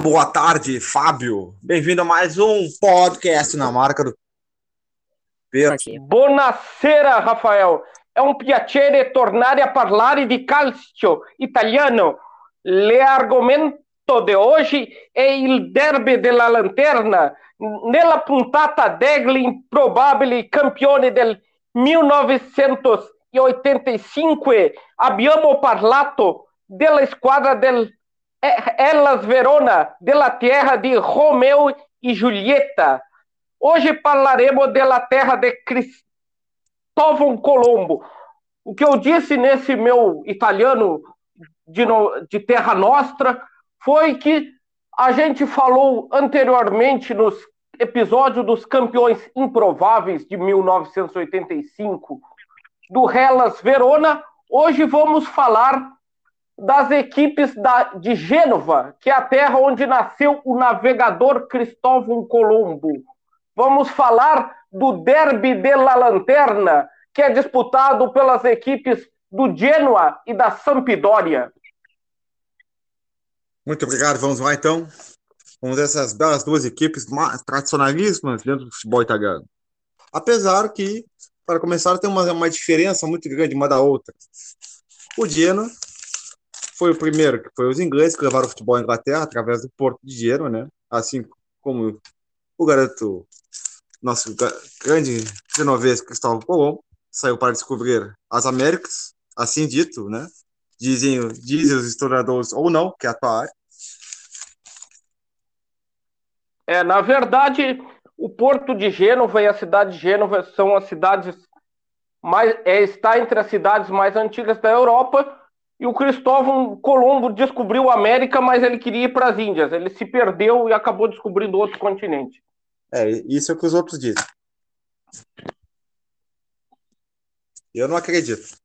boa tarde, Fábio. Bem-vindo a mais um podcast na marca do Pedro. Buonasera, Rafael. È un piacere tornare a parlare di calcio italiano. L'argomento di oggi è il derby della lanterna. Nella puntata degli improbabili campioni del 1985 abbiamo parlato della squadra del Elas Verona, della terra de Romeu e Julieta. Hoje falaremos da terra de Cristóvão Colombo. O que eu disse nesse meu italiano de, no, de Terra Nostra foi que a gente falou anteriormente nos episódios dos campeões improváveis de 1985 do Hellas Verona. Hoje vamos falar das equipes da, de Gênova, que é a terra onde nasceu o navegador Cristóvão Colombo. Vamos falar do Derby della Lanterna, que é disputado pelas equipes do Genoa e da Sampdoria. Muito obrigado. Vamos lá então. Vamos essas belas duas equipes tradicionalíssimas dentro do futebol italiano. Apesar que, para começar, tem uma, uma diferença muito grande uma da outra. O Genoa foi o primeiro, que foi os ingleses que levaram o futebol à Inglaterra através do Porto de Genoa, né? Assim como o garoto, nosso grande genovês Cristóvão Colombo, saiu para descobrir as Américas, assim dito, né? Dizem, dizem os historiadores ou não, que é a tua área. É, na verdade, o Porto de Gênova e a cidade de Gênova são as cidades mais é, está entre as cidades mais antigas da Europa e o Cristóvão Colombo descobriu a América, mas ele queria ir para as Índias. Ele se perdeu e acabou descobrindo outro continente. É, isso é o que os outros dizem. Eu não acredito.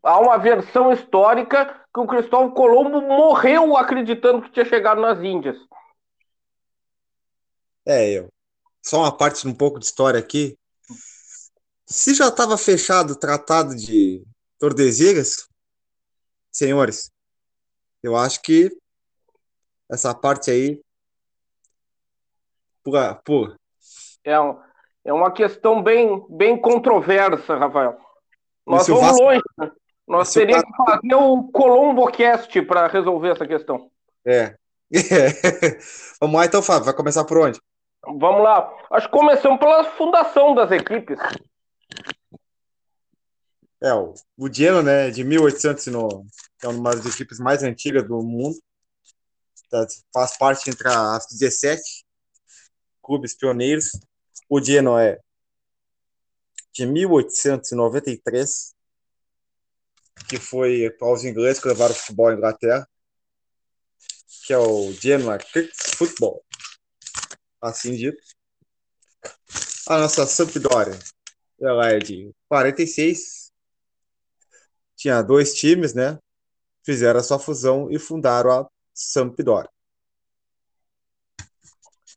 Há uma versão histórica que o Cristóvão Colombo morreu acreditando que tinha chegado nas Índias. É, eu. Só uma parte um pouco de história aqui. Se já estava fechado o tratado de Tordesilhas, senhores, eu acho que essa parte aí pura, pura. É, um, é uma questão bem, bem controversa, Rafael. Nós vamos Vasco... longe. Né? Nós teríamos que fazer o ColomboCast para resolver essa questão. É. vamos lá então, Fábio. Vai começar por onde? Vamos lá. Acho que começamos pela fundação das equipes. É, o, o Genoa, né, de 1800, no, é uma das equipes mais antigas do mundo. Tá, faz parte entre as 17 clubes pioneiros. O Genoa é de 1893, que foi para os ingleses que levaram o futebol à Inglaterra, que é o Genoa Cricket Football, assim dito. A nossa Sampdoria, ela é de 46, tinha dois times, né? Fizeram a sua fusão e fundaram a Sampdoria.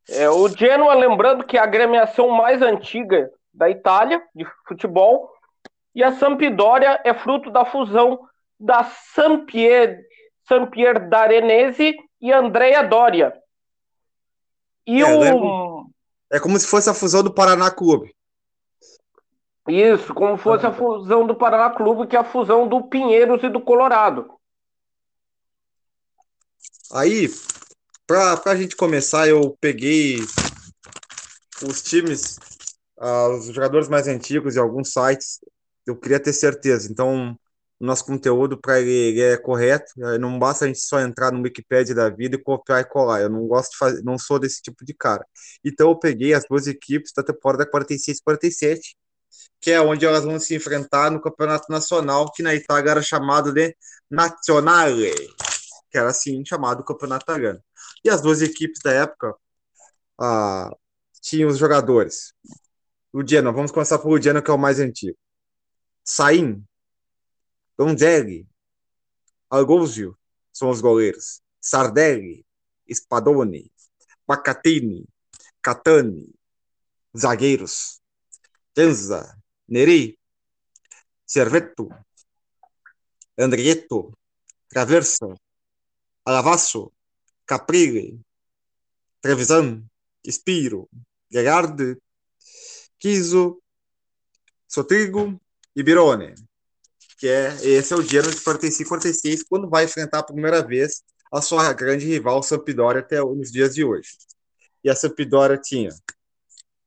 É, o Genoa, lembrando que é a agremiação mais antiga da Itália de futebol, e a Sampdoria é fruto da fusão da Sampier, Sampier Darenese e Andrea Doria. E é, o... é como se fosse a fusão do Paraná Clube. Isso, como fosse a fusão do Paraná Clube, que é a fusão do Pinheiros e do Colorado. Aí, para a gente começar, eu peguei os times, uh, os jogadores mais antigos e alguns sites. Eu queria ter certeza. Então, o nosso conteúdo para ele, ele, é correto. Não basta a gente só entrar no Wikipedia da vida e copiar e colar. Eu não gosto de fazer, não sou desse tipo de cara. Então, eu peguei as duas equipes da temporada 46-47 que é onde elas vão se enfrentar no campeonato nacional, que na Itália era chamado de Nazionale, que era assim chamado campeonato italiano. E as duas equipes da época ah, tinham os jogadores. O Genoa, vamos começar pelo Genoa, que é o mais antigo. Sain, Donzelli, Argosio são os goleiros. Sardelli, Spadoni, Pacatini, Catani, zagueiros. Tenza, Neri, Servetto, Andrietto, Traverso, Alavasso, Caprile, Trevisan, Spiro, Gerard, Kiso, Sotrigo e Birone. Que é, esse é o Genoa de 45-46, quando vai enfrentar a primeira vez a sua grande rival Sampdoria até nos dias de hoje. E a Sampdoria tinha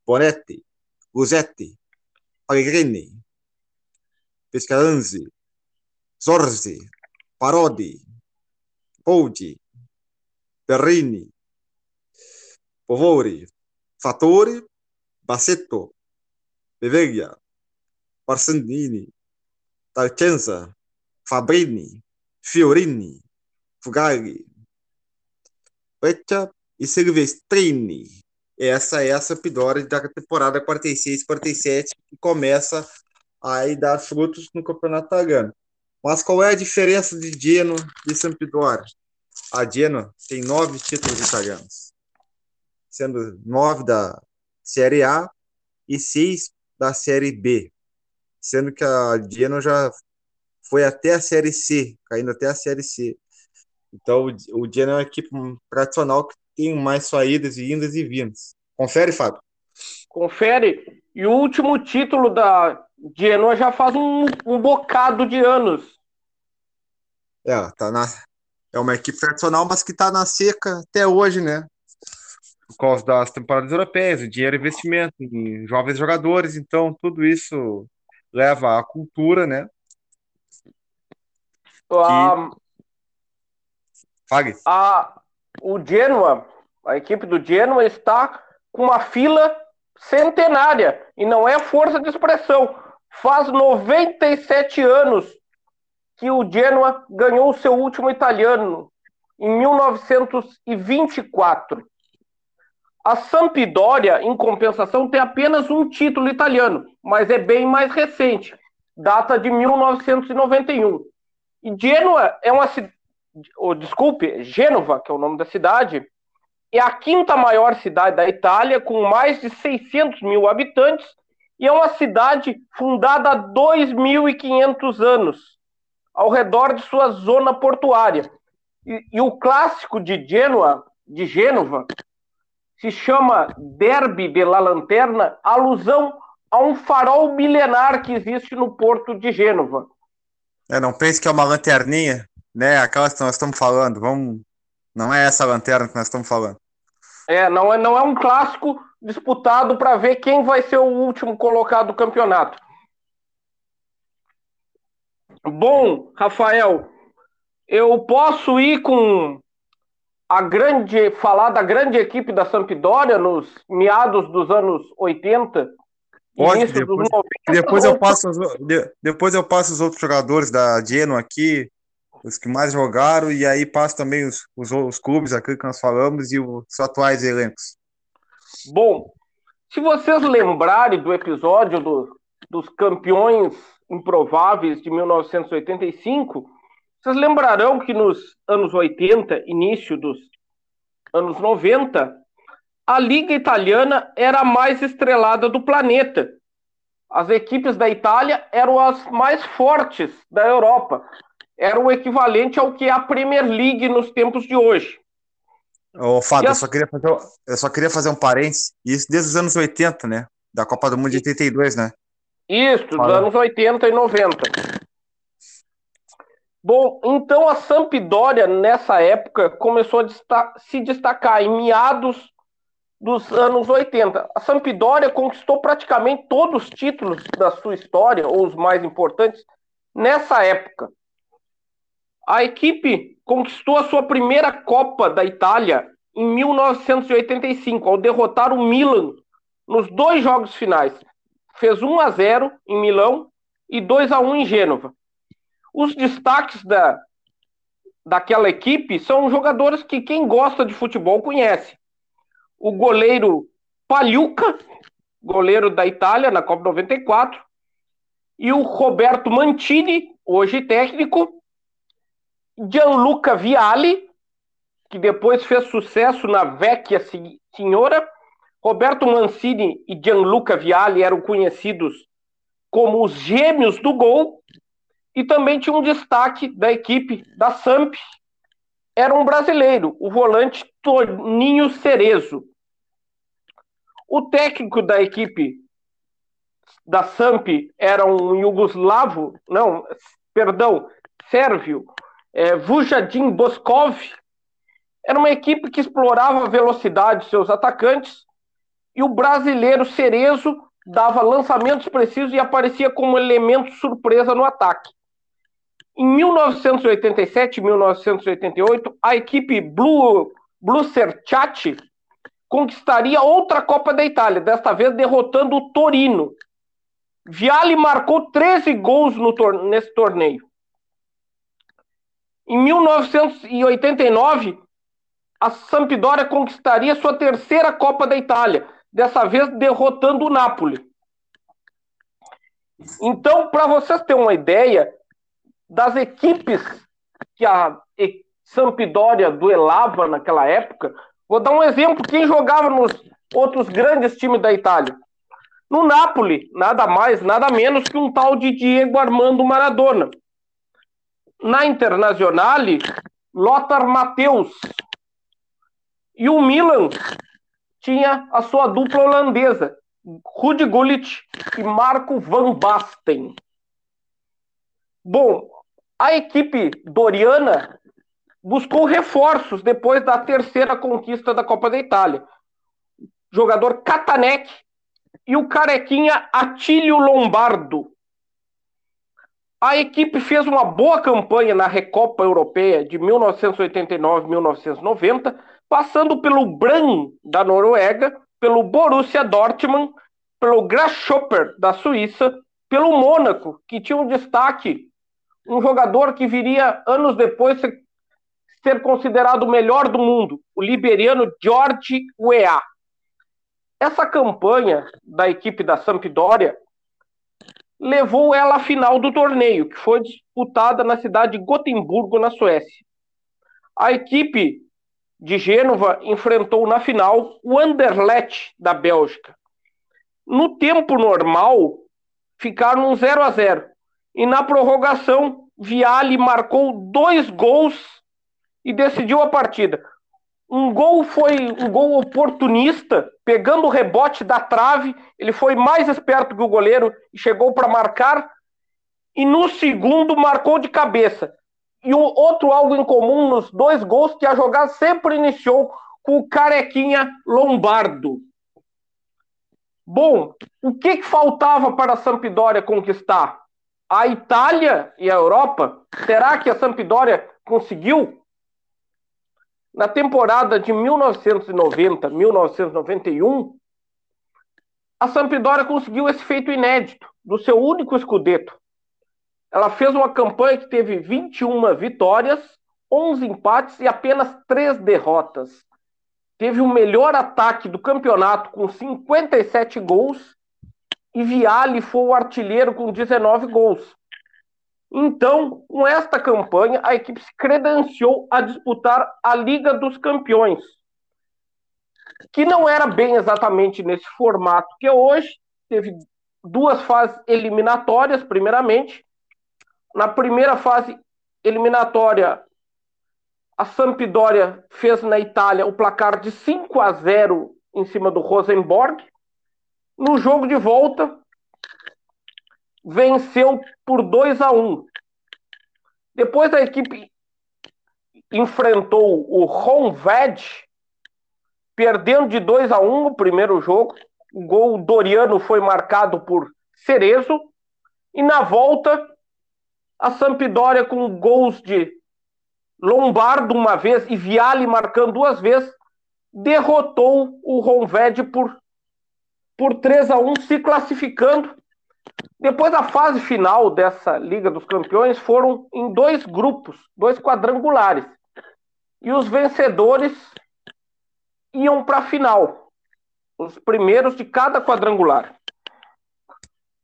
Bonetti, Guzetti, Pellegrini, Pescaranzi, Zorzi, Parodi, Poldi, Perrini, Povori, Fattori, Bassetto, Beveglia, Barsandini, Talcenza, Fabrini, Fiorini, Fugari, Peccia e Silvestrini. Essa é a Sampdoria da temporada 46-47 que começa a dar frutos no Campeonato Italiano. Mas qual é a diferença de Genoa e Sampdoria? A Genoa tem nove títulos italianos, sendo nove da Série A e seis da Série B, sendo que a Genoa já foi até a Série C, caindo até a Série C. Então, o Genoa é uma equipe tradicional que tem mais saídas e indas e vindas. Confere, Fábio. Confere. E o último título da Genoa já faz um, um bocado de anos. É, tá na, é uma equipe tradicional, mas que está na seca até hoje, né? Por causa das temporadas europeias, o dinheiro e investimento em jovens jogadores, então tudo isso leva à cultura, né? A, que... a, o Genoa, a equipe do Genoa está com uma fila centenária e não é força de expressão. Faz 97 anos que o Genoa ganhou o seu último italiano, em 1924. A Sampdoria, em compensação, tem apenas um título italiano, mas é bem mais recente, data de 1991. E Genoa é uma oh, desculpe, Gênova, que é o nome da cidade, é a quinta maior cidade da Itália, com mais de 600 mil habitantes, e é uma cidade fundada há 2.500 anos, ao redor de sua zona portuária. E, e o clássico de Gênova, de Gênova, se chama Derby de la Lanterna, alusão a um farol milenar que existe no porto de Gênova. É, não pense que é uma lanterninha, né? Aquela que nós estamos falando. Vamos... Não é essa lanterna que nós estamos falando. É, não é, não é um clássico disputado para ver quem vai ser o último colocado do campeonato. Bom, Rafael, eu posso ir com a grande falar da grande equipe da Sampdoria nos meados dos anos 80 Pode, depois, 90, depois eu passo depois eu passo os outros jogadores da Genoa aqui os que mais jogaram, e aí passa também os, os, os clubes aqui que nós falamos e os atuais elencos. Bom, se vocês lembrarem do episódio do, dos campeões improváveis de 1985, vocês lembrarão que nos anos 80, início dos anos 90, a Liga Italiana era a mais estrelada do planeta. As equipes da Itália eram as mais fortes da Europa era o equivalente ao que é a Premier League nos tempos de hoje. Ô, Fábio, eu, só queria fazer, eu só queria fazer um parênteses, isso desde os anos 80, né? Da Copa do Mundo de 82, né? Isso, dos anos 80 e 90. Bom, então a Sampdoria, nessa época, começou a se destacar em meados dos anos 80. A Sampdoria conquistou praticamente todos os títulos da sua história, ou os mais importantes, nessa época. A equipe conquistou a sua primeira Copa da Itália em 1985, ao derrotar o Milan nos dois jogos finais. Fez 1 a 0 em Milão e 2 a 1 em Gênova. Os destaques da, daquela equipe são jogadores que quem gosta de futebol conhece. O goleiro Pagliuca, goleiro da Itália na Copa 94, e o Roberto Mantini, hoje técnico, Gianluca Vialli, que depois fez sucesso na Vecchia Signora. Roberto Mancini e Gianluca Vialli eram conhecidos como os gêmeos do gol. E também tinha um destaque da equipe da Samp, era um brasileiro, o volante Toninho Cerezo. O técnico da equipe da Samp era um iugoslavo, não, perdão, sérvio, é, Vujadin Boskov. Era uma equipe que explorava a velocidade de seus atacantes e o brasileiro Cerezo dava lançamentos precisos e aparecia como elemento surpresa no ataque. Em 1987 e 1988, a equipe Blue, Blue Cerciati conquistaria outra Copa da Itália, desta vez derrotando o Torino. Viali marcou 13 gols no tor nesse torneio. Em 1989, a Sampdoria conquistaria sua terceira Copa da Itália, dessa vez derrotando o Napoli. Então, para vocês terem uma ideia das equipes que a Sampdoria duelava naquela época, vou dar um exemplo: quem jogava nos outros grandes times da Itália? No Napoli, nada mais, nada menos que um tal de Diego Armando Maradona. Na Internazionale, Lothar Matheus. E o Milan tinha a sua dupla holandesa, Rudi Gullit e Marco van Basten. Bom, a equipe doriana buscou reforços depois da terceira conquista da Copa da Itália. Jogador Catanec e o carequinha Atílio Lombardo. A equipe fez uma boa campanha na Recopa Europeia de 1989-1990, passando pelo Brann da Noruega, pelo Borussia Dortmund, pelo Grasshopper da Suíça, pelo Mônaco, que tinha um destaque, um jogador que viria anos depois ser, ser considerado o melhor do mundo, o liberiano George Weah. Essa campanha da equipe da Sampdoria levou ela à final do torneio, que foi disputada na cidade de Gotemburgo, na Suécia. A equipe de Gênova enfrentou na final o Anderlecht da Bélgica. No tempo normal, ficaram 0 a 0 e na prorrogação, Viali marcou dois gols e decidiu a partida. Um gol foi um gol oportunista, pegando o rebote da trave, ele foi mais esperto que o goleiro e chegou para marcar. E no segundo marcou de cabeça. E um outro algo em comum nos dois gols que a jogada sempre iniciou com o carequinha Lombardo. Bom, o que, que faltava para a Sampdoria conquistar? A Itália e a Europa? Será que a Sampdoria conseguiu? Na temporada de 1990-1991, a Sampdoria conseguiu esse feito inédito do seu único escudeto. Ela fez uma campanha que teve 21 vitórias, 11 empates e apenas 3 derrotas. Teve o melhor ataque do campeonato com 57 gols e Viali foi o artilheiro com 19 gols. Então, com esta campanha, a equipe se credenciou a disputar a Liga dos Campeões, que não era bem exatamente nesse formato que é hoje. Teve duas fases eliminatórias, primeiramente, na primeira fase eliminatória, a Sampdoria fez na Itália o placar de 5 a 0 em cima do Rosenborg. No jogo de volta, venceu por 2 a 1. Depois a equipe enfrentou o Honved, perdendo de 2 a 1 no primeiro jogo. O gol doriano foi marcado por Cerezo. E na volta, a Sampdoria com gols de Lombardo uma vez e Viali marcando duas vezes, derrotou o Ronved por, por 3 a 1 se classificando. Depois da fase final dessa Liga dos Campeões foram em dois grupos, dois quadrangulares. E os vencedores iam para a final, os primeiros de cada quadrangular.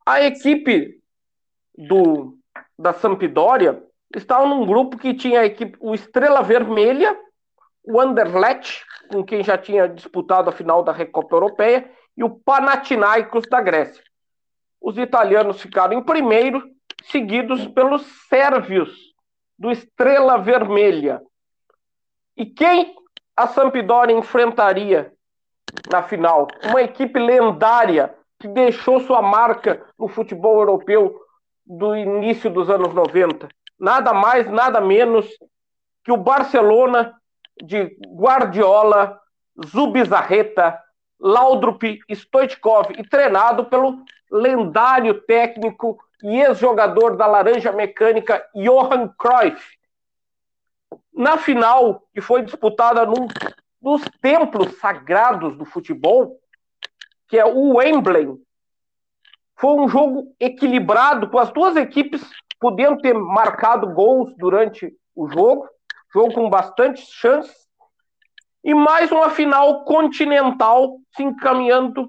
A equipe do da Sampdoria estavam num grupo que tinha a equipe, o Estrela Vermelha, o Anderlecht, com quem já tinha disputado a final da Recopa Europeia, e o Panathinaikos da Grécia. Os italianos ficaram em primeiro, seguidos pelos sérvios do Estrela Vermelha. E quem a Sampdoria enfrentaria na final? Uma equipe lendária que deixou sua marca no futebol europeu do início dos anos 90. Nada mais, nada menos que o Barcelona de Guardiola, Zubizarreta, Laudrup, Stoichkov e treinado pelo lendário técnico e ex-jogador da Laranja Mecânica Johan Cruyff. Na final, que foi disputada num dos templos sagrados do futebol, que é o Wembley, foi um jogo equilibrado, com as duas equipes podendo ter marcado gols durante o jogo, jogo com bastante chances, e mais uma final continental se encaminhando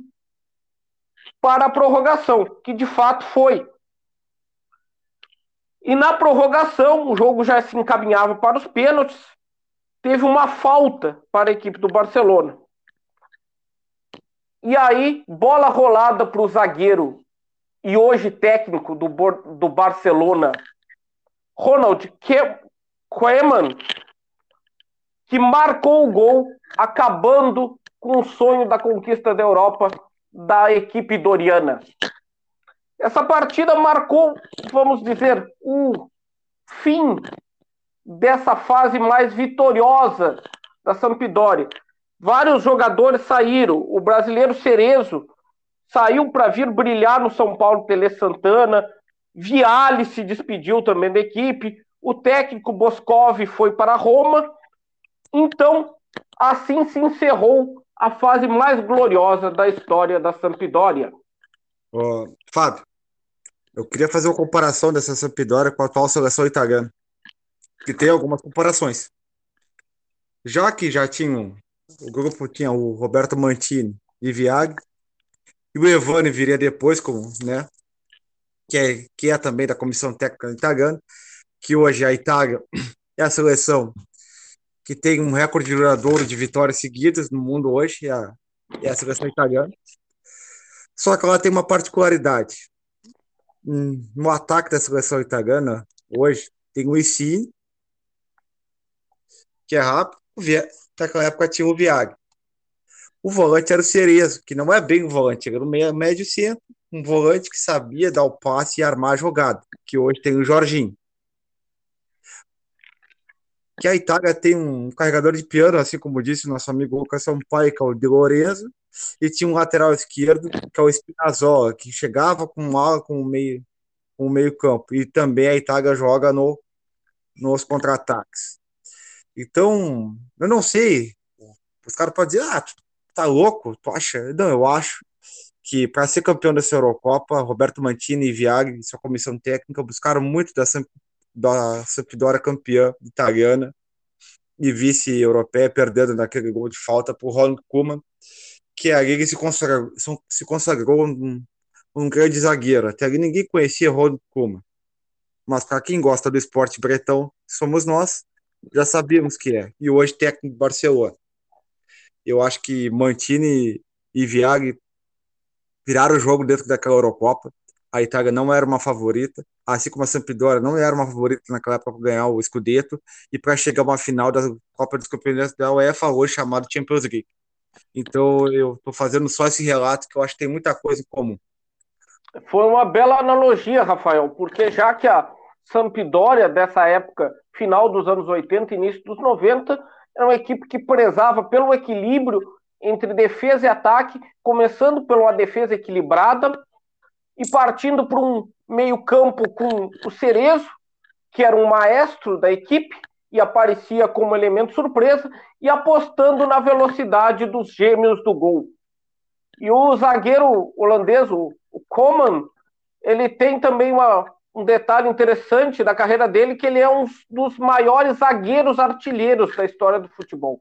para a prorrogação, que de fato foi. E na prorrogação, o jogo já se encaminhava para os pênaltis, teve uma falta para a equipe do Barcelona. E aí, bola rolada para o zagueiro e hoje técnico do, do Barcelona, Ronald Koeman, que marcou o gol, acabando com o sonho da conquista da Europa da equipe doriana. Essa partida marcou, vamos dizer, o fim dessa fase mais vitoriosa da Sampdoria. Vários jogadores saíram. O brasileiro Cerezo saiu para vir brilhar no São Paulo Tele Santana. Viale se despediu também da equipe. O técnico Boscov foi para Roma. Então, assim se encerrou a fase mais gloriosa da história da Sampdoria. Oh, Fábio, eu queria fazer uma comparação dessa Sampdoria com a atual seleção italiana, que tem algumas comparações. Já que já tinham, o grupo tinha o Roberto Mantini e Viag, e o Evani viria depois, como, né, que é, que é também da comissão técnica italiana, que hoje a Itália é a seleção que tem um recorde duradouro de vitórias seguidas no mundo hoje, é a, é a seleção italiana. Só que ela tem uma particularidade. No ataque da seleção italiana, hoje, tem o Issini, que é rápido, naquela época tinha o Viag. O volante era o Cerezo, que não é bem um volante, era um médio centro, um volante que sabia dar o passe e armar a jogada, que hoje tem o Jorginho. Que a Itália tem um carregador de piano, assim como disse o nosso amigo Lucas Sampaio, que é o De Lorenzo, e tinha um lateral esquerdo, que é o Spinazzola, que chegava com ala com o meio, com o meio campo. E também a Itália joga no, nos contra-ataques. Então, eu não sei, os caras podem dizer, ah, tá louco? Tu acha? Não, eu acho que para ser campeão dessa Eurocopa, Roberto Mantini e Viagri, sua comissão técnica, buscaram muito da, da Sampdoria campeã italiana e vice-europeia, perdendo naquele gol de falta por Ronald Koeman, que ali ele se consagrou, se consagrou um, um grande zagueiro. Até ali ninguém conhecia Ronald Koeman. Mas para quem gosta do esporte bretão, somos nós, já sabíamos que é. E hoje técnico do Barcelona. Eu acho que Mantini e Viagri viraram o jogo dentro daquela Eurocopa. A Itália não era uma favorita, assim como a Sampdoria não era uma favorita naquela época para ganhar o Scudetto e para chegar a uma final da Copa dos Campeonatos da UEFA, hoje chamado Champions League. Então eu estou fazendo só esse relato que eu acho que tem muita coisa em comum. Foi uma bela analogia, Rafael, porque já que a Sampdoria dessa época, final dos anos 80, início dos 90, era uma equipe que prezava pelo equilíbrio entre defesa e ataque, começando uma defesa equilibrada e partindo para um meio-campo com o Cerezo, que era um maestro da equipe e aparecia como elemento surpresa, e apostando na velocidade dos gêmeos do gol. E o zagueiro holandês, o Coman, ele tem também uma, um detalhe interessante da carreira dele, que ele é um dos maiores zagueiros artilheiros da história do futebol.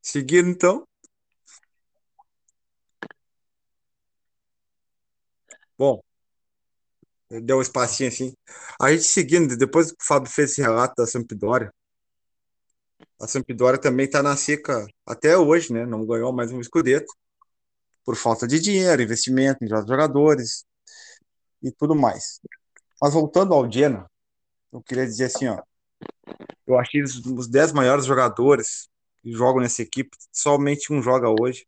Seguindo, então. Bom, deu um espacinho assim. A gente seguindo, depois que o Fábio fez esse relato da Sampdoria, a Sampdoria também está na seca até hoje, né? Não ganhou mais um escudeto por falta de dinheiro, investimento em jogadores e tudo mais. Mas voltando ao Genoa, eu queria dizer assim, ó, Eu achei os, os 10 maiores jogadores que jogam nessa equipe, somente um joga hoje.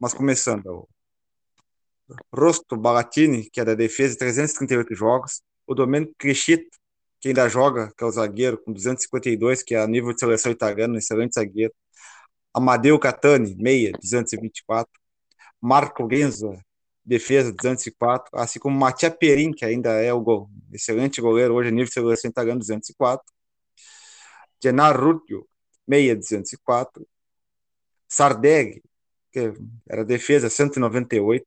Mas começando, Rosto Balatini, que é da defesa, 338 jogos. O Domenico Crescito, que ainda joga, que é o zagueiro, com 252, que é a nível de seleção italiana, um excelente zagueiro. Amadeu Catani, meia, 224. Marco Genza, defesa, 204. Assim como Matia Perin, que ainda é o gol, excelente goleiro, hoje nível de seleção italiana, 204. Gennaro Rubio, meia, 204. Sardeghi, que era defesa, 198.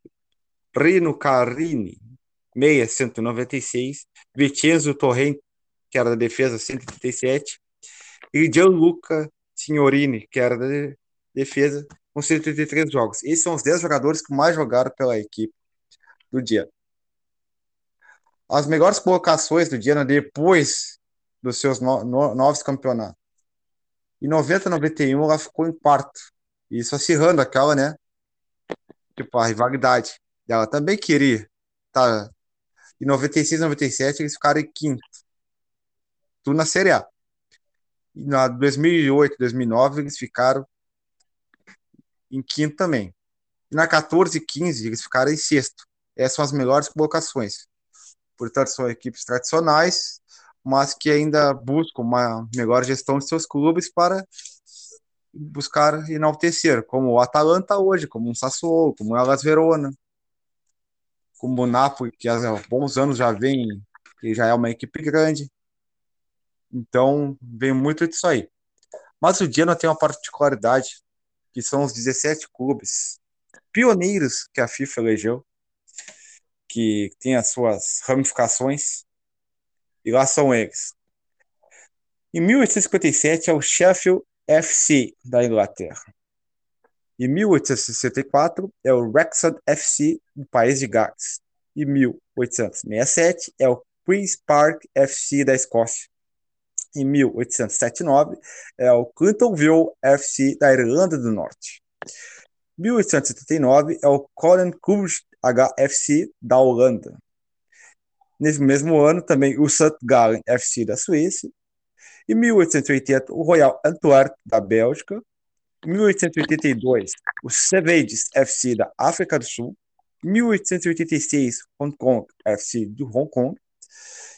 Rino Carini, meia, 196. Vincenzo Torrente, que era da defesa, 137. E Gianluca Signorini, que era da defesa, com 133 jogos. Esses são os 10 jogadores que mais jogaram pela equipe do dia. As melhores colocações do Diana depois dos seus no, no, novos campeonatos. Em 90 91 ela ficou em quarto. Isso acirrando aquela, né? Tipo, a rivalidade. Ela também queria. Tá. Em 96 97 eles ficaram em quinto. Tudo na Série A. E na 2008, 2009 eles ficaram em quinto também. E na 14 e 15 eles ficaram em sexto. Essas são as melhores colocações. Portanto, são equipes tradicionais, mas que ainda buscam uma melhor gestão de seus clubes para buscar enaltecer, como o Atalanta hoje, como o Sassuolo, como o Elas Verona, como o Napoli, que há bons anos já vem, que já é uma equipe grande. Então, vem muito disso aí. Mas o Genoa tem uma particularidade, que são os 17 clubes pioneiros que a FIFA elegeu, que tem as suas ramificações, e lá são eles. Em 1857 é o Sheffield FC da Inglaterra. Em 1864 é o Wrexham FC do país de Gales. Em 1867 é o Queen's Park FC da Escócia. Em 1879 é o Clintonville FC da Irlanda do Norte. 1879 é o Koninklijke HFC da Holanda. Nesse mesmo ano, também o St. Gallen FC da Suíça. Em 1880, o Royal Antwerp da Bélgica. Em 1882, o Savage FC da África do Sul. Em 1886, Hong Kong FC de Hong Kong.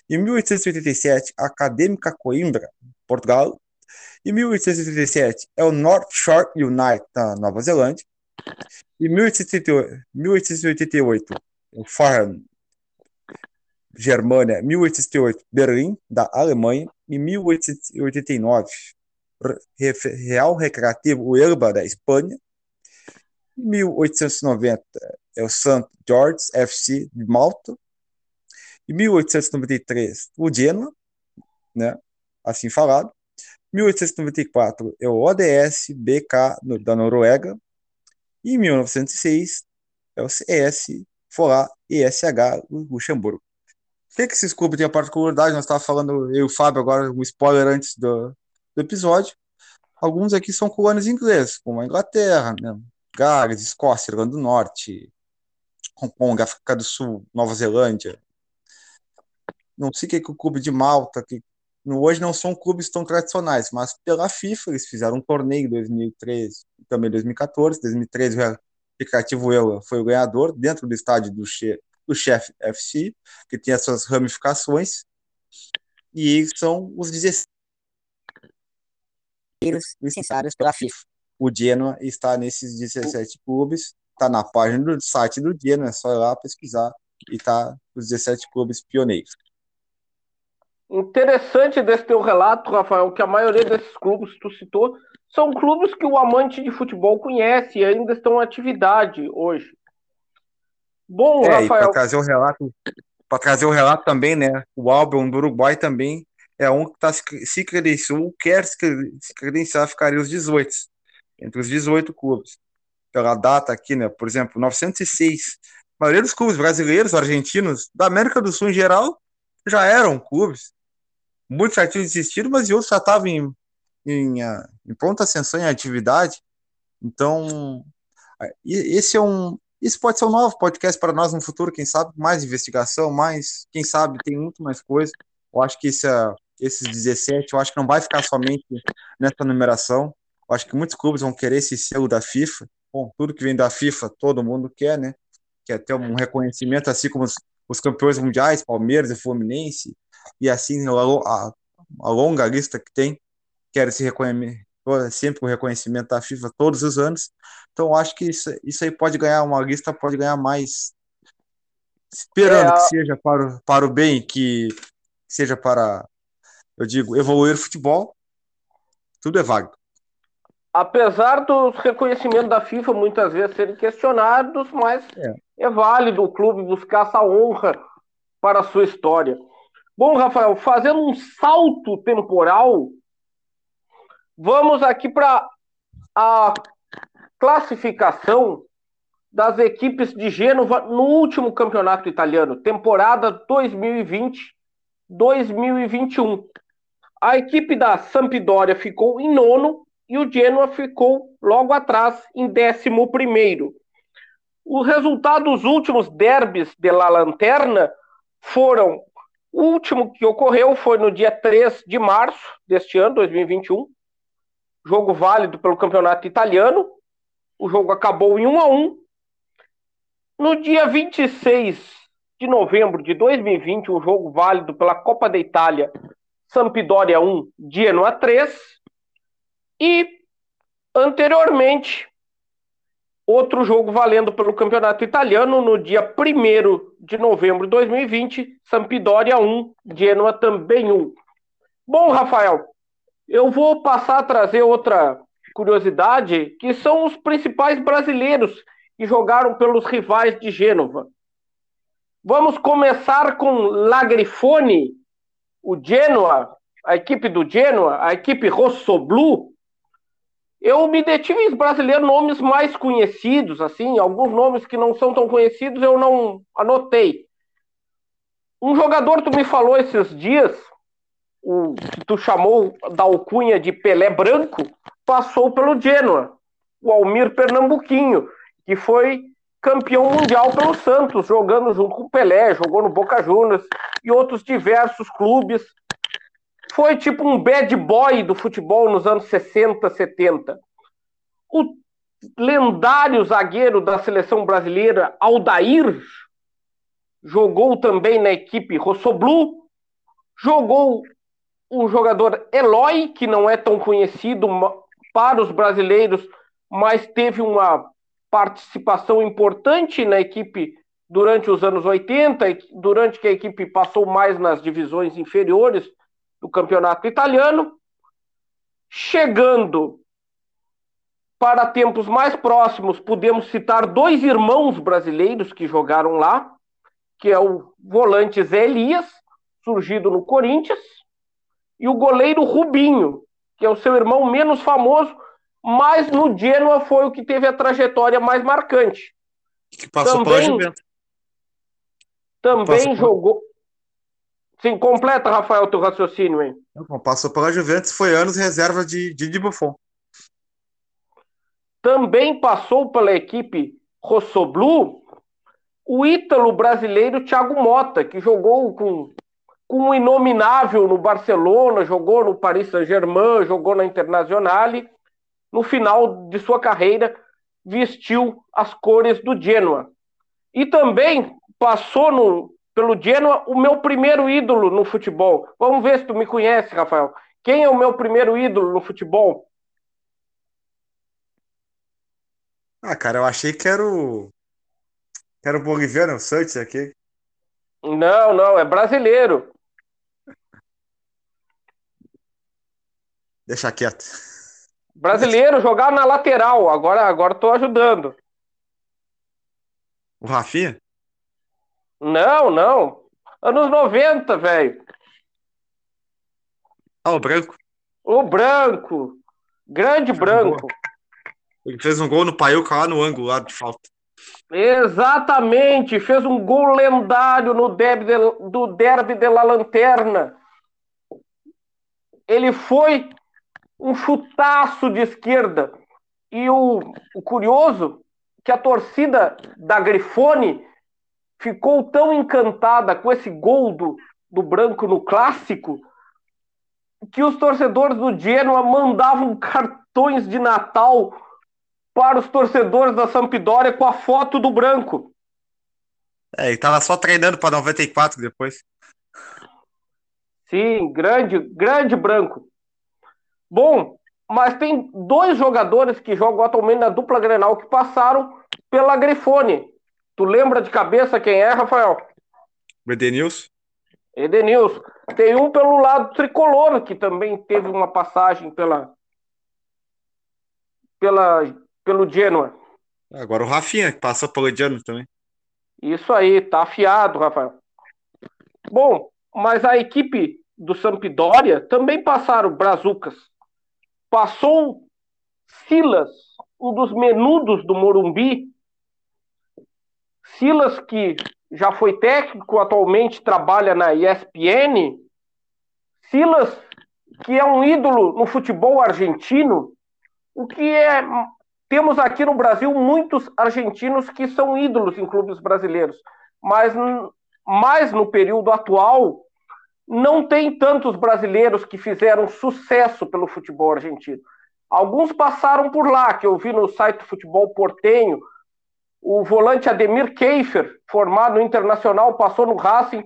Em 1887, a Acadêmica Coimbra, Portugal. Em 1887, é o North Shore United da Nova Zelândia. Em 1888, o Farm Germânia, 1888, Berlim, da Alemanha, em 1889, Real Recreativo Elba, da Espanha, em 1890, é o St. George FC de Malta, em 1893, o Genoa, né, assim falado, 1894 é o ODS BK da Noruega, e em 1906 é o CS Forá ESH Luxemburgo que, que esses clubes têm a particularidade? Nós estávamos falando, eu e o Fábio, agora um spoiler antes do, do episódio. Alguns aqui são colônias inglesas, como a Inglaterra, né? Gales, Escócia, Irlanda do Norte, Hong Kong, África do Sul, Nova Zelândia. Não sei o que, é que o clube de Malta, que hoje não são clubes tão tradicionais, mas pela FIFA eles fizeram um torneio em 2013, também 2014, 2013 o Recreativo Eula foi o ganhador dentro do estádio do Che do Chef FC, que tem as suas ramificações, e são os 16 licenciados pela FIFA. O Genoa está nesses 17 clubes, está na página do site do Genoa, é só ir lá pesquisar e está os 17 clubes pioneiros. Interessante desse teu relato, Rafael, que a maioria desses clubes que tu citou são clubes que o amante de futebol conhece e ainda estão em atividade hoje. Bom, é, Rafael. Para trazer o relato, para trazer o relato também, né? O álbum do Uruguai também é um que tá, se credenciou, quer se credenciar, ficaria os 18, entre os 18 clubes. Pela data aqui, né? Por exemplo, 906. A maioria dos clubes brasileiros, argentinos, da América do Sul em geral, já eram clubes. Muitos já tinham existido, mas outros já estavam em, em, ah, em pronta ascensão em atividade. Então, esse é um, isso pode ser um novo podcast para nós no futuro, quem sabe, mais investigação, mais, quem sabe, tem muito mais coisa. Eu acho que isso é esses 17, eu acho que não vai ficar somente nessa numeração. Eu acho que muitos clubes vão querer esse selo da FIFA. Bom, tudo que vem da FIFA, todo mundo quer, né? Quer ter um reconhecimento, assim como os, os campeões mundiais, Palmeiras e Fluminense, e assim a, a, longa lista que tem, quer esse reconhecimento, sempre o reconhecimento da FIFA todos os anos. Então, acho que isso, isso aí pode ganhar uma lista, pode ganhar mais, esperando é, que seja para o, para o bem, que seja para, eu digo, evoluir o futebol, tudo é válido. Apesar dos reconhecimentos da FIFA muitas vezes serem questionados, mas é, é válido o clube buscar essa honra para a sua história. Bom, Rafael, fazendo um salto temporal, vamos aqui para a classificação das equipes de Gênova no último campeonato italiano, temporada 2020-2021. A equipe da Sampdoria ficou em nono e o Genoa ficou logo atrás, em décimo primeiro. Os resultados dos últimos derbys de La Lanterna foram o último que ocorreu foi no dia 3 de março deste ano, 2021. Jogo válido pelo campeonato italiano. O jogo acabou em 1 a 1. No dia 26 de novembro de 2020, um jogo válido pela Copa da Itália, Sampdoria 1, Genoa 3. E anteriormente, Outro jogo valendo pelo campeonato italiano no dia 1 de novembro de 2020, Sampdoria 1, Genoa também 1. Bom, Rafael, eu vou passar a trazer outra curiosidade, que são os principais brasileiros que jogaram pelos rivais de Gênova. Vamos começar com Lagrifone, o Genoa, a equipe do Genoa, a equipe Rossoblu, eu me detive em brasileiros nomes mais conhecidos, assim, alguns nomes que não são tão conhecidos eu não anotei. Um jogador, tu me falou esses dias, o que tu chamou da alcunha de Pelé Branco, passou pelo Genoa, o Almir Pernambuquinho, que foi campeão mundial pelo Santos, jogando junto com o Pelé, jogou no Boca Juniors e outros diversos clubes foi tipo um bad boy do futebol nos anos 60, 70. O lendário zagueiro da seleção brasileira, Aldair, jogou também na equipe Rossoblu, jogou o jogador Eloy, que não é tão conhecido para os brasileiros, mas teve uma participação importante na equipe durante os anos 80, durante que a equipe passou mais nas divisões inferiores do campeonato italiano, chegando para tempos mais próximos, podemos citar dois irmãos brasileiros que jogaram lá, que é o volante Zé Elias, surgido no Corinthians, e o goleiro Rubinho, que é o seu irmão menos famoso, mas no Genoa foi o que teve a trajetória mais marcante. Que passou também, pela Juventus. Também passou jogou. Sim, completa, Rafael, teu raciocínio, hein? Passou pela Juventus, foi anos reserva de, de, de Buffon. Também passou pela equipe Rossoblu o ítalo brasileiro Thiago Mota, que jogou com, com o inominável no Barcelona, jogou no Paris Saint-Germain, jogou na Internazionale. No final de sua carreira, vestiu as cores do Genoa. E também passou no, pelo Genoa, o meu primeiro ídolo no futebol. Vamos ver se tu me conhece, Rafael. Quem é o meu primeiro ídolo no futebol? Ah, cara, eu achei que era o. Que era o boliviano, o Santos aqui. Não, não, é brasileiro. Deixa quieto. Brasileiro, jogar na lateral. Agora, agora tô ajudando. O Rafinha? Não, não. Anos 90, velho. Ah, o branco. O branco. Grande branco. Ele fez um gol no Paiuca lá no ângulo, lá de falta. Exatamente, fez um gol lendário no derby de, do derby de la Lanterna. Ele foi um chutaço de esquerda. E o, o curioso que a torcida da Grifone ficou tão encantada com esse gol do, do branco no clássico que os torcedores do Genoa mandavam cartões de Natal para os torcedores da Sampdoria com a foto do branco. É, ele tava só treinando para 94 depois. Sim, grande, grande branco. Bom, mas tem dois jogadores que jogam atualmente na dupla Grenal que passaram pela Grifone. Tu lembra de cabeça quem é, Rafael? O Edenilson? Edenilson. Tem um pelo lado tricolor, que também teve uma passagem pela, pela, pelo Genoa. Agora o Rafinha, que passou pelo Genoa também. Isso aí, tá afiado, Rafael. Bom, mas a equipe do Sampdoria também passaram Brazucas. Passou Silas, um dos menudos do Morumbi. Silas, que já foi técnico, atualmente trabalha na ESPN. Silas, que é um ídolo no futebol argentino, o que é. Temos aqui no Brasil muitos argentinos que são ídolos em clubes brasileiros, mas mais no período atual não tem tantos brasileiros que fizeram sucesso pelo futebol argentino. Alguns passaram por lá, que eu vi no site Futebol Portenho, o volante Ademir Keifer, formado no Internacional, passou no Racing,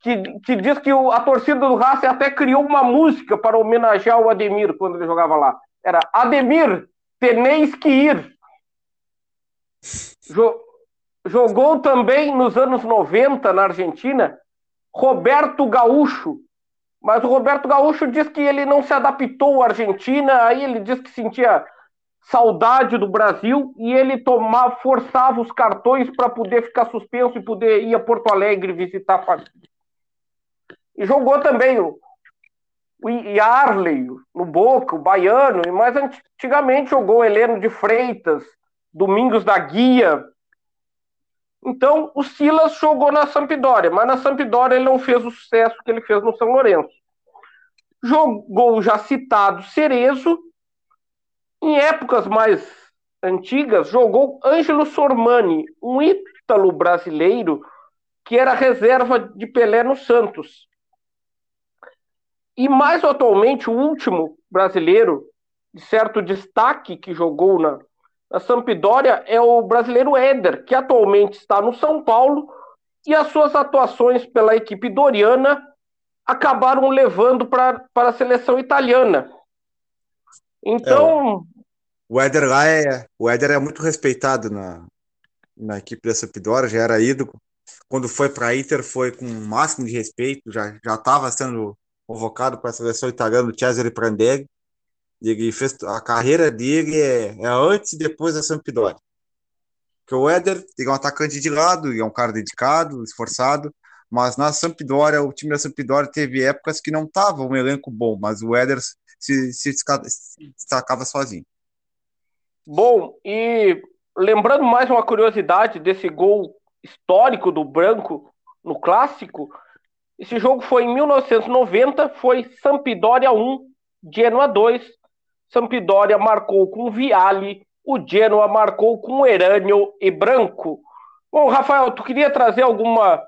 que, que diz que o, a torcida do Racing até criou uma música para homenagear o Ademir quando ele jogava lá. Era Ademir, tenéis que ir. Jo, jogou também nos anos 90 na Argentina Roberto Gaúcho. Mas o Roberto Gaúcho diz que ele não se adaptou à Argentina, aí ele diz que sentia saudade do Brasil e ele tomava, forçava os cartões para poder ficar suspenso e poder ir a Porto Alegre visitar a família. E jogou também o, o Yarley no Boca, o Baiano, e mais antigamente jogou Heleno de Freitas, Domingos da Guia. Então, o Silas jogou na Sampdoria, mas na Sampdoria ele não fez o sucesso que ele fez no São Lourenço. Jogou o já citado Cerezo, em épocas mais antigas, jogou Ângelo Sormani, um ítalo brasileiro que era reserva de Pelé no Santos. E mais atualmente, o último brasileiro de certo destaque que jogou na, na Sampdoria é o brasileiro Éder, que atualmente está no São Paulo, e as suas atuações pela equipe doriana acabaram levando para a seleção italiana. Então. É, o Éder lá é. O Éder é muito respeitado na, na equipe da Sampdoria, já era ídolo. Quando foi para a Inter, foi com o máximo de respeito, já estava sendo convocado para a seleção italiana do Cesare Prandelli. Ele fez a carreira dele é, é antes e depois da Sampdoria. Porque o Éder é um atacante de lado, é um cara dedicado, esforçado, mas na Sampdoria, o time da Sampdoria teve épocas que não estava um elenco bom, mas o Éder se, se destacava sozinho. Bom, e lembrando mais uma curiosidade desse gol histórico do Branco no clássico, esse jogo foi em 1990, foi Sampdoria 1, Genoa 2. Sampdoria marcou com Viale, o Genoa marcou com Erânio e Branco. Bom, Rafael, tu queria trazer alguma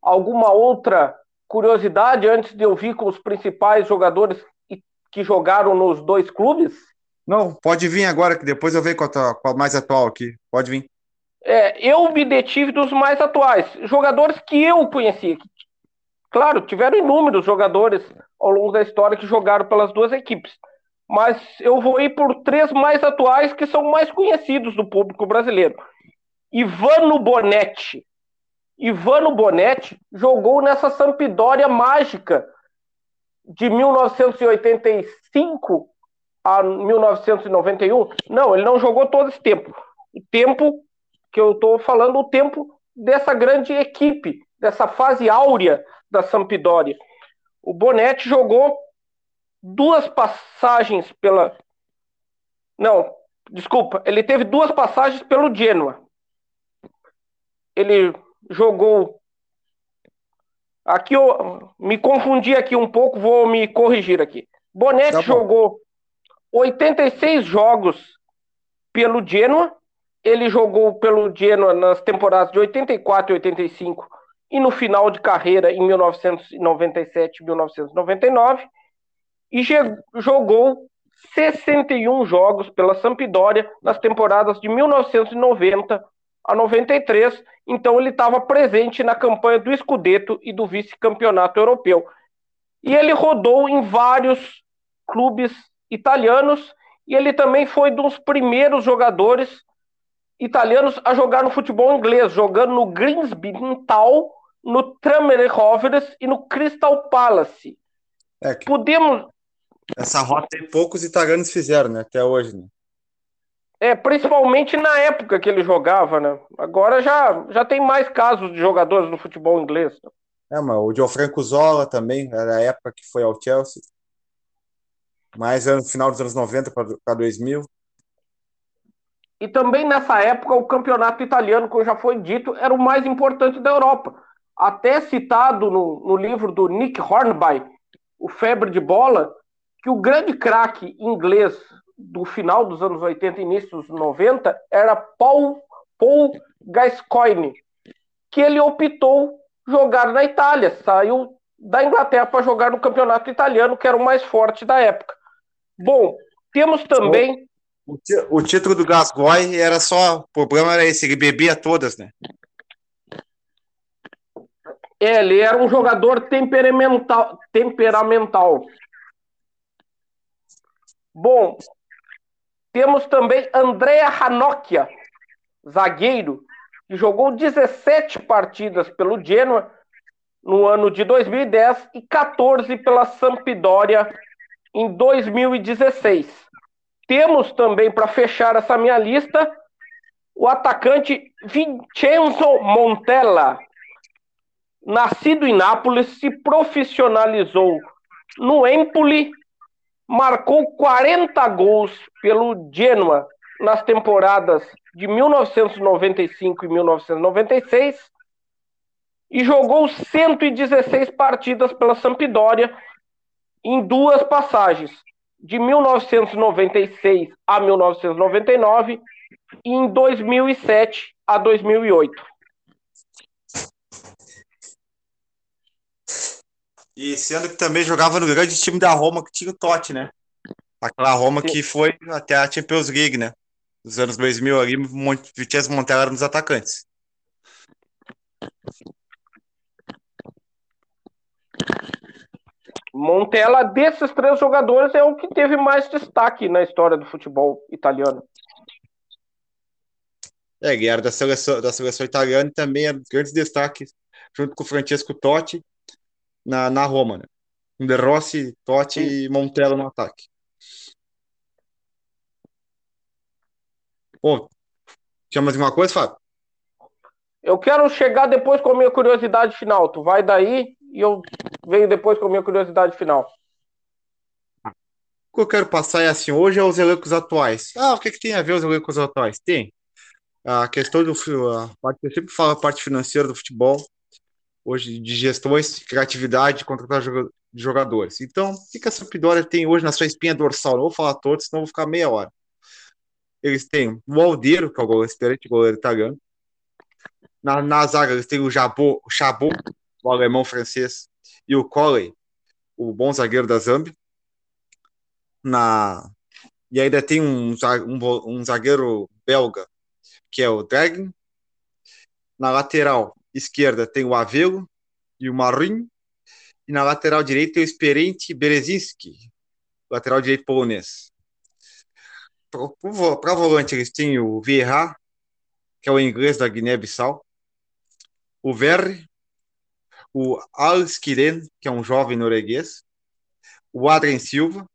alguma outra curiosidade antes de eu vir com os principais jogadores que jogaram nos dois clubes? Não, pode vir agora, que depois eu venho com a, com a mais atual aqui. Pode vir. É, eu me detive dos mais atuais. Jogadores que eu conheci. Claro, tiveram inúmeros jogadores ao longo da história que jogaram pelas duas equipes. Mas eu vou ir por três mais atuais que são mais conhecidos do público brasileiro. Ivano Bonetti. Ivano Bonetti jogou nessa Sampdoria mágica de 1985 a 1991. Não, ele não jogou todo esse tempo. O tempo que eu estou falando, o tempo dessa grande equipe, dessa fase áurea da Sampdoria. O Bonetti jogou duas passagens pela. Não, desculpa, ele teve duas passagens pelo Genoa. Ele jogou. Aqui eu me confundi aqui um pouco, vou me corrigir aqui. Bonetti tá jogou 86 jogos pelo Genoa. Ele jogou pelo Genoa nas temporadas de 84 e 85 e no final de carreira em 1997 e 1999. E jogou 61 jogos pela Sampdoria nas temporadas de 1990 a 93. Então ele estava presente na campanha do Scudetto e do vice-campeonato europeu. E ele rodou em vários clubes italianos e ele também foi dos primeiros jogadores italianos a jogar no futebol inglês, jogando no Greensby Tal, no Tranmere Rovers e no Crystal Palace. É que... Podemos essa rota poucos italianos fizeram, né? Até hoje, né? É, principalmente na época que ele jogava, né? Agora já, já tem mais casos de jogadores no futebol inglês. É, mas o Gianfranco Zola também, era a época que foi ao Chelsea. Mais no final dos anos 90 para 2000. E também nessa época, o campeonato italiano, como já foi dito, era o mais importante da Europa. Até citado no, no livro do Nick Hornby, O Febre de Bola, que o grande craque inglês do final dos anos 80 e início dos 90 era Paul, Paul Gascoigne, que ele optou jogar na Itália, saiu da Inglaterra para jogar no campeonato italiano, que era o mais forte da época. Bom, temos também. O, o título do Gascoigne era só. O problema era esse, ele bebia todas, né? É, ele era um jogador temperamental. temperamental. Bom, temos também Andrea Ranocchia, zagueiro, que jogou 17 partidas pelo Genoa no ano de 2010 e 14 pela Sampdoria em 2016. Temos também, para fechar essa minha lista, o atacante Vincenzo Montella, nascido em Nápoles, se profissionalizou no Empoli marcou 40 gols pelo Genoa nas temporadas de 1995 e 1996 e jogou 116 partidas pela Sampdoria em duas passagens, de 1996 a 1999 e em 2007 a 2008. E sendo que também jogava no grande time da Roma que tinha o Totti, né? Aquela Roma Sim. que foi até a Champions League, né? Nos anos 2000 ali, Vitesse Montella era nos atacantes. Montella, desses três jogadores, é o que teve mais destaque na história do futebol italiano. É, ele era da seleção, da seleção italiana e também era grandes destaques, junto com o Francesco Totti na, na Roma, né? Com De Rossi, Totti Sim. e Montella no ataque. Pô, tinha mais alguma coisa, Fábio? Eu quero chegar depois com a minha curiosidade final. Tu vai daí e eu venho depois com a minha curiosidade final. O que eu quero passar é assim, hoje é os elencos atuais. Ah, o que, que tem a ver os elencos atuais? Tem. A questão do. A parte, eu sempre falo a parte financeira do futebol hoje de gestões, criatividade, contratar jogadores. Então, o que a Sampdoria tem hoje na sua espinha dorsal? Não vou falar todos, senão vou ficar meia hora. Eles têm o Aldeiro, que é o goleiro experiente, goleiro italiano. Na, na zaga, eles têm o Jabot, o Chabot, o alemão francês, e o Colley, o bom zagueiro da Zâmbia. Na, e ainda tem um, um, um zagueiro belga, que é o Dragon. Na lateral, esquerda tem o Avelo e o Marin. E na lateral direita tem o Esperente Berezinski, lateral direito polonês. Para volante, eles têm o Vieira, que é o inglês da Guiné-Bissau, o Verre, o Alskiren, que é um jovem norueguês, o Adrien Silva,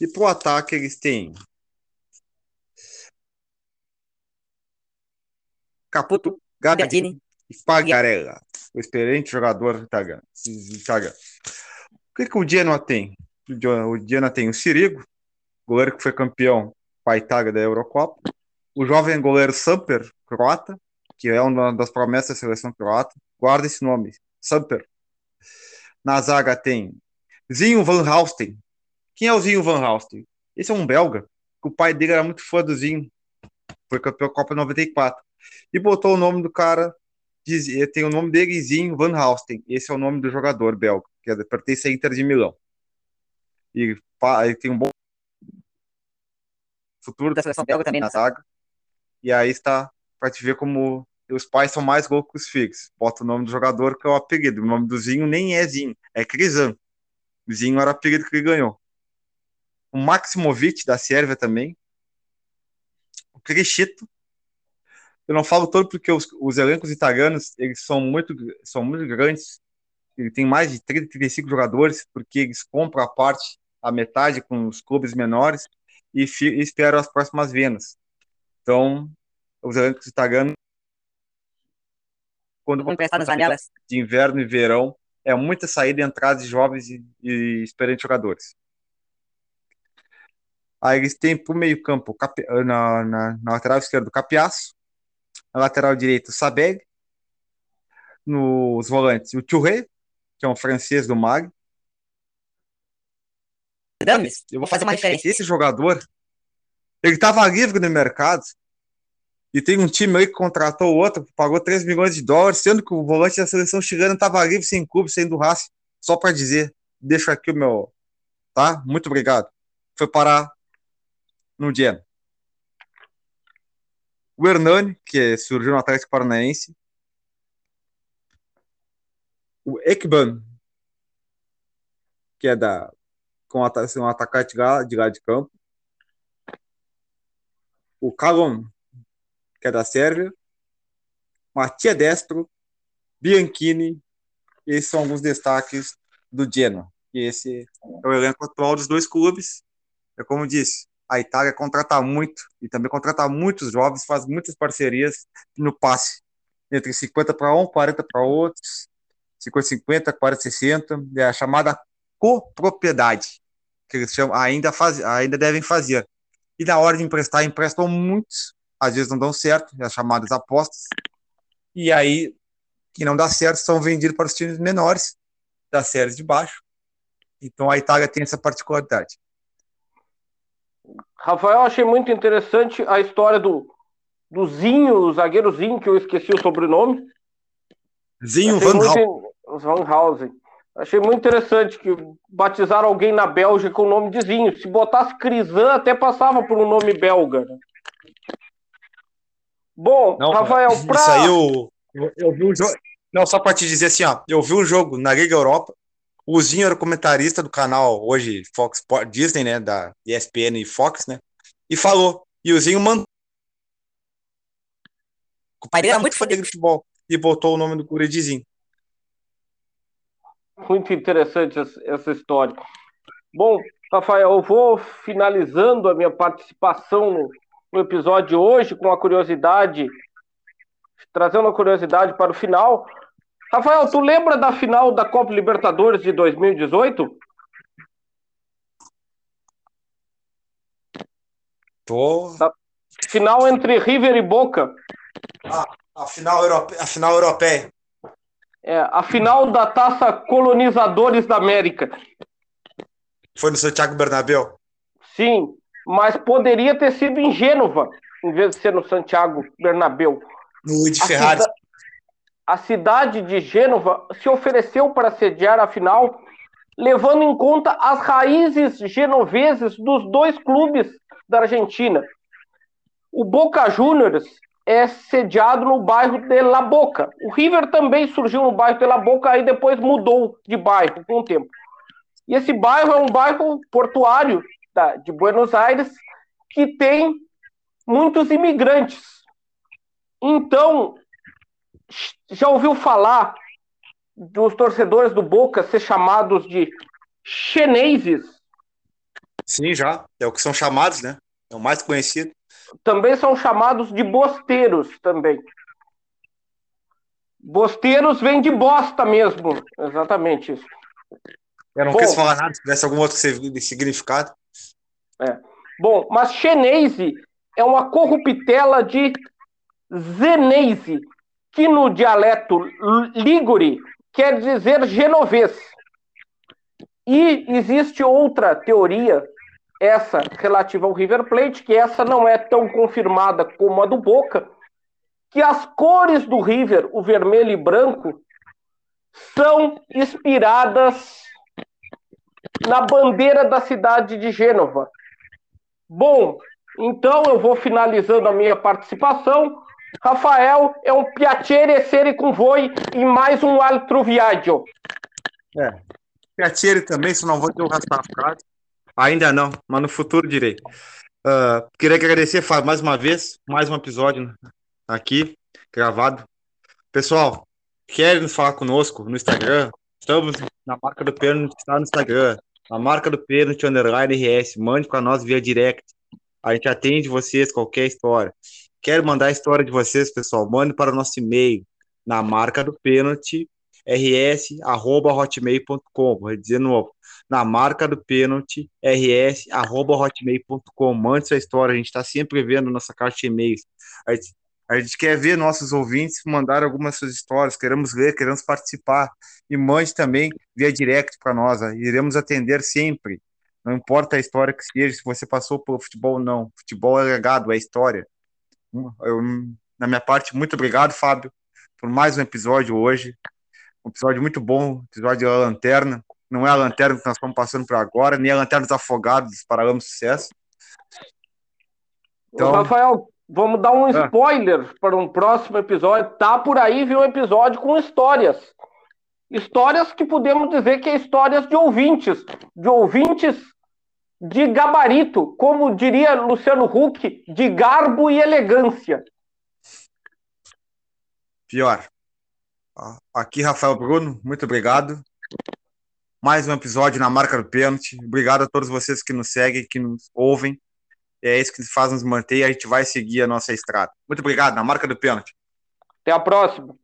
e para o ataque eles têm Caputo Gattini e Pagarella, o experiente jogador italiano. O que, que o Genoa tem? O Genoa tem o Sirigo, goleiro que foi campeão com a Itália da Eurocopa, o jovem goleiro Samper, croata, que é uma das promessas da seleção croata. Guarda esse nome, Samper. Na zaga tem Zinho Van Hausten. Quem é o Zinho Van Hausten? Esse é um belga, que o pai dele era muito fã do Zinho. Foi campeão da Copa 94 e botou o nome do cara diz, eh, tem o nome dele, Zinho Van Hausten. Esse é o nome do jogador belga, que é, pertence à Inter de Milão. E tem um bom futuro da seleção belga também na zaga. E aí está para te ver como os pais são mais loucos que os filhos. Bota o nome do jogador que é o apelido. O nome do Zinho nem é Zinho, é Crisan. Zinho era o apelido que ele ganhou. O Maximovic da Sérvia também. O Crichito. Eu não falo todo porque os, os elencos italianos eles são muito, são muito grandes. Ele tem mais de 30, 35 jogadores, porque eles compram a parte, a metade com os clubes menores e, e esperam as próximas vendas. Então, os elencos italianos quando vão prestar nas janelas de inverno e verão, é muita saída e entrada de jovens e, e experientes jogadores. Aí eles têm para o meio-campo, na, na, na, lateral esquerda, o Capiaço, na lateral direita, o Sabeg, nos volantes, o Touré, que é um francês do Mag. Eu vou fazer uma referência. Esse jogador, ele estava livre no mercado, e tem um time aí que contratou outro, pagou 3 milhões de dólares, sendo que o volante da seleção chilena estava livre, sem clube, sem do Racing. Só para dizer, deixo aqui o meu. Tá? Muito obrigado. Foi parar no Genoa. O Hernani, que surgiu no Atlético Paranaense. O Ekban, que é da com um atacante de lá de campo. O Calon, que é da Sérvia, Matia Destro, Bianchini, esses são alguns destaques do Genoa. E esse é o elenco atual dos dois clubes. É como disse, a Itália contrata muito e também contrata muitos jovens, faz muitas parcerias no passe, entre 50 para um, 40 para outros, 50, 50, 40, 60, é a chamada copropriedade, que eles chamam, ainda, faz, ainda devem fazer. E na hora de emprestar, emprestam muitos às vezes não dão certo, as chamadas apostas, e aí, que não dá certo, são vendidos para os times menores das séries de baixo. Então a Itália tem essa particularidade. Rafael, achei muito interessante a história do, do Zinho, o zagueiro Zinho, que eu esqueci o sobrenome. Zinho Van, muito, Van Hausen. Achei muito interessante que batizaram alguém na Bélgica com o nome de Zinho. Se botasse Crisan, até passava por um nome belga. Né? Bom, não, Rafael, pra... Isso aí eu, eu, eu vi um jogo. Não, só para te dizer assim, ó, eu vi um jogo na Liga Europa. O Zinho era comentarista do canal hoje Fox Disney, né, da ESPN e Fox, né? E falou. E o Zinho mandou. O pai dele era muito fã de futebol e botou o nome do Curitizinho. Muito interessante essa história. Bom, Rafael, eu vou finalizando a minha participação no, no episódio de hoje com uma curiosidade, trazendo uma curiosidade para o final. Rafael, tu lembra da final da Copa Libertadores de 2018? Tô. final entre River e Boca. Ah, a final, europe... a final europeia. É, a final da taça Colonizadores da América. Foi no Santiago Bernabéu? Sim mas poderia ter sido em Gênova, em vez de ser no Santiago Bernabéu. No de Ferrari. Cida... A cidade de Gênova se ofereceu para sediar a final, levando em conta as raízes genoveses dos dois clubes da Argentina. O Boca Juniors é sediado no bairro de La Boca. O River também surgiu no bairro de La Boca, aí depois mudou de bairro com o tempo. E esse bairro é um bairro portuário de Buenos Aires que tem muitos imigrantes. Então, já ouviu falar dos torcedores do Boca ser chamados de chineses? Sim, já. É o que são chamados, né? É o mais conhecido. Também são chamados de bosteiros também. Bosteiros vem de bosta mesmo. Exatamente isso. Eu não Bom, quis falar nada, se tivesse algum outro significado. É. Bom, mas chenese é uma corruptela de zenese, que no dialeto ligure quer dizer genovês. E existe outra teoria, essa relativa ao River Plate, que essa não é tão confirmada como a do Boca, que as cores do River, o vermelho e branco, são inspiradas na bandeira da cidade de Gênova. Bom, então eu vou finalizando a minha participação. Rafael, é um piacere essere com voi em mais um altro viaggio. É, piacere também, se não vou ter o Rastafari. Ainda não, mas no futuro direi. Uh, queria agradecer, Fábio, mais uma vez, mais um episódio aqui, gravado. Pessoal, querem falar conosco no Instagram? Estamos na marca do pênalti, está no Instagram. A marca do pênalti, underline RS. Mande para nós via direct. A gente atende vocês, qualquer história. Quero mandar a história de vocês, pessoal? Mande para o nosso e-mail, na marca do pênalti, rs.hotmail.com. Vou dizer de novo, na marca do pênalti, rs.hotmail.com. Mande sua história, a gente está sempre vendo nossa caixa de e-mails. A gente, a gente quer ver nossos ouvintes mandar algumas suas histórias, queremos ver, queremos participar. E mande também via direct para nós, iremos atender sempre. Não importa a história que seja, se você passou pelo futebol ou não. Futebol é legado, é história. Eu, na minha parte, muito obrigado, Fábio, por mais um episódio hoje. Um episódio muito bom, episódio da Lanterna. Não é a Lanterna que nós estamos passando por agora, nem a Lanterna dos Afogados para Paralama Sucesso. Então... Ô, Rafael, vamos dar um ah. spoiler para um próximo episódio. Tá por aí, viu um episódio com histórias. Histórias que podemos dizer que é histórias de ouvintes. De ouvintes de gabarito, como diria Luciano Huck, de garbo e elegância. Pior. Aqui, Rafael Bruno, muito obrigado. Mais um episódio na marca do pênalti. Obrigado a todos vocês que nos seguem, que nos ouvem. É isso que faz nos manter e a gente vai seguir a nossa estrada. Muito obrigado, na marca do pênalti. Até a próxima.